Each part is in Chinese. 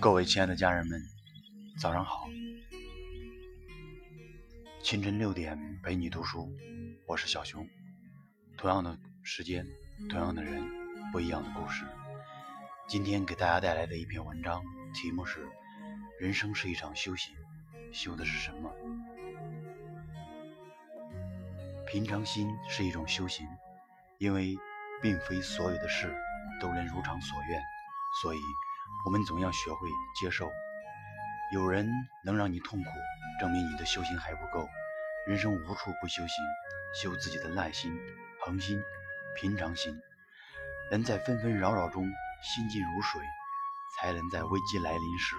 各位亲爱的家人们，早上好！清晨六点陪你读书，我是小熊。同样的时间，同样的人，不一样的故事。今天给大家带来的一篇文章，题目是《人生是一场修行》，修的是什么？平常心是一种修行，因为并非所有的事都能如常所愿，所以。我们总要学会接受，有人能让你痛苦，证明你的修行还不够。人生无处不修行，修自己的耐心、恒心、平常心，能在纷纷扰扰中心静如水，才能在危机来临时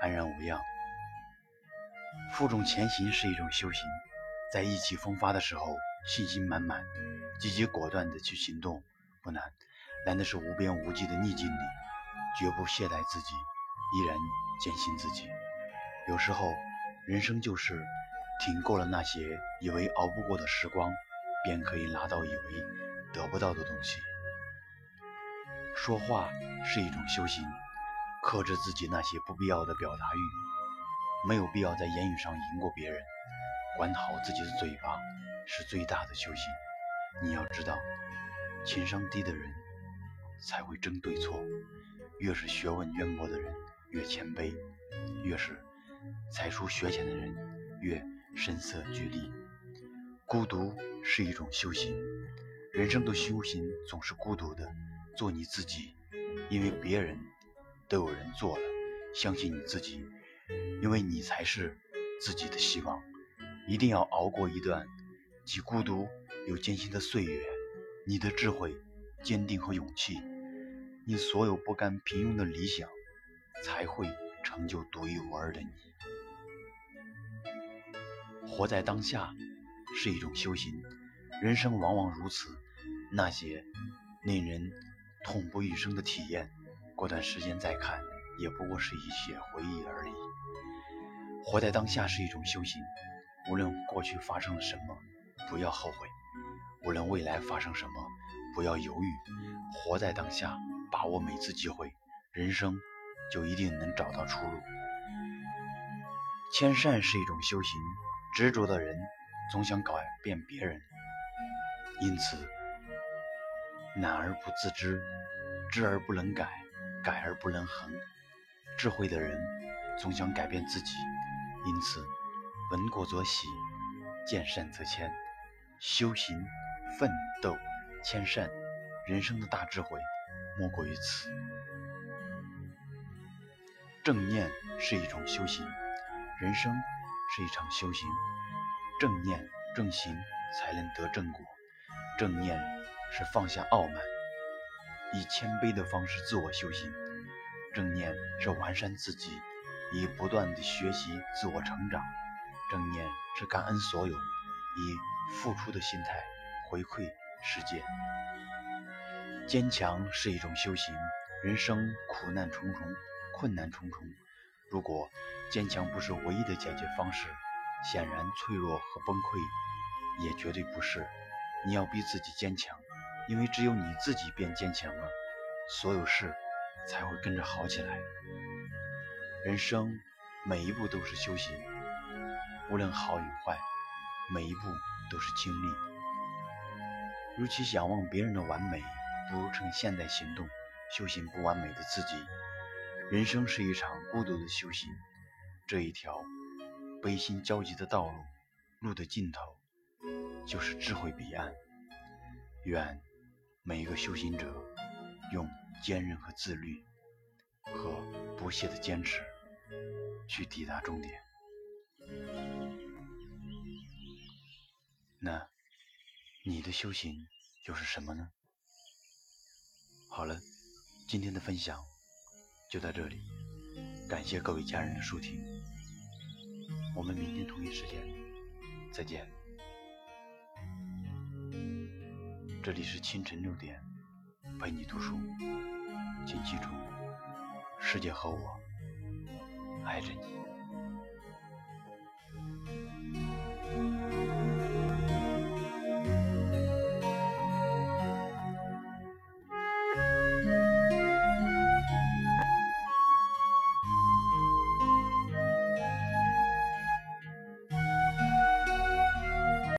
安然无恙。负重前行是一种修行，在意气风发的时候，信心满满、积极果断地去行动不难，难的是无边无际的逆境里。绝不懈怠自己，依然坚信自己。有时候，人生就是挺过了那些以为熬不过的时光，便可以拿到以为得不到的东西。说话是一种修行，克制自己那些不必要的表达欲，没有必要在言语上赢过别人。管好自己的嘴巴是最大的修行。你要知道，情商低的人才会争对错。越是学问渊博的人越谦卑，越是才疏学浅的人越声色俱厉。孤独是一种修行，人生的修行总是孤独的。做你自己，因为别人都有人做了。相信你自己，因为你才是自己的希望。一定要熬过一段既孤独又艰辛的岁月。你的智慧、坚定和勇气。你所有不甘平庸的理想，才会成就独一无二的你。活在当下是一种修行，人生往往如此。那些令人痛不欲生的体验，过段时间再看，也不过是一些回忆而已。活在当下是一种修行，无论过去发生了什么，不要后悔；无论未来发生什么，不要犹豫。活在当下。把握每次机会，人生就一定能找到出路。谦善是一种修行，执着的人总想改变别人，因此懒而不自知，知而不能改，改而不能恒。智慧的人总想改变自己，因此闻过则喜，见善则迁。修行、奋斗、谦善，人生的大智慧。莫过于此。正念是一种修行，人生是一场修行。正念正行，才能得正果。正念是放下傲慢，以谦卑的方式自我修行。正念是完善自己，以不断的学习自我成长。正念是感恩所有，以付出的心态回馈世界。坚强是一种修行，人生苦难重重，困难重重。如果坚强不是唯一的解决方式，显然脆弱和崩溃也绝对不是。你要逼自己坚强，因为只有你自己变坚强了，所有事才会跟着好起来。人生每一步都是修行，无论好与坏，每一步都是经历。与其仰望别人的完美。不如趁现在行动，修行不完美的自己。人生是一场孤独的修行，这一条悲心交集的道路，路的尽头就是智慧彼岸。愿每一个修行者用坚韧和自律，和不懈的坚持，去抵达终点。你的修行又是什么呢？好了，今天的分享就到这里，感谢各位家人的收听，我们明天同一时间再见。这里是清晨六点陪你读书，请记住，世界和我爱着你。